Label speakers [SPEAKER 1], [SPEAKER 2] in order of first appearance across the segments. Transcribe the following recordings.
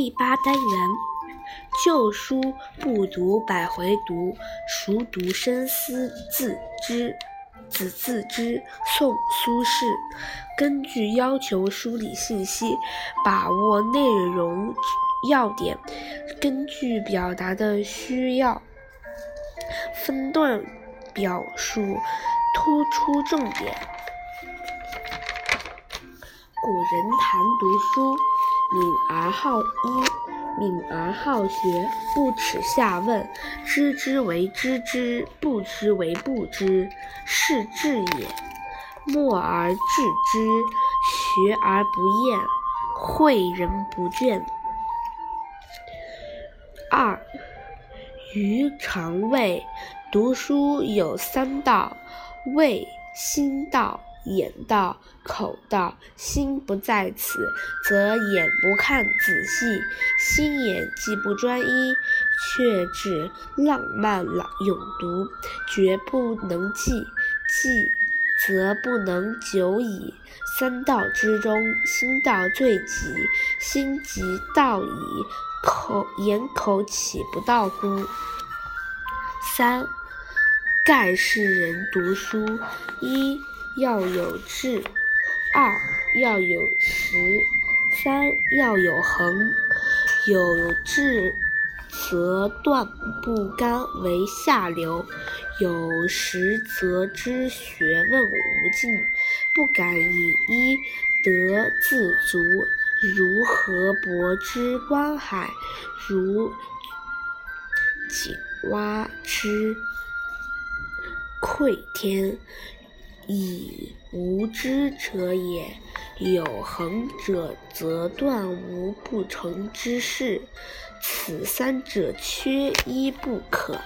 [SPEAKER 1] 第八单元，旧书不读百回读，熟读深思自知。子自知，宋·苏轼。根据要求梳理信息，把握内容要点，根据表达的需要，分段表述，突出重点。古人谈读书，敏而好医，敏而好学，不耻下问，知之为知之，不知为不知，是智也。默而知之，学而不厌，诲人不倦。二，余常谓读书有三到：谓心到。眼到、口到，心不在此，则眼不看仔细；心眼既不专一，却只浪漫了永读，绝不能记。记，则不能久矣。三道之中，心道最急。心急道矣，口眼口岂不到乎？三，盖世人读书一。要有志，二要有识，三要有恒。有志则断不甘为下流，有识则知学问无尽，不敢以一得自足。如河伯之观海，如井蛙之窥天。以无知者也，有恒者则断无不成之事。此三者缺一不可。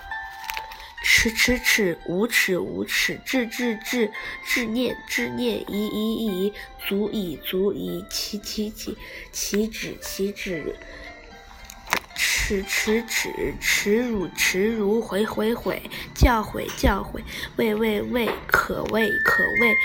[SPEAKER 1] 耻耻耻，无耻无耻，志志志，志念志念，疑疑疑，足以足以，其其其，其止其止。耻耻耻，耻辱耻辱，悔悔悔，教诲教诲，畏畏畏，可畏可畏，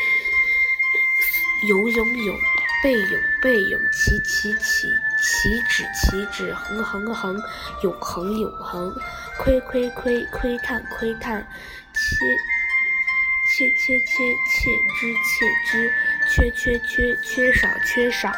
[SPEAKER 1] 勇勇勇，背勇背勇，起起起起止起止，恒恒恒，永恒永恒，窥窥窥，窥探窥探，切切切切，切知切知，缺缺缺，缺少缺少。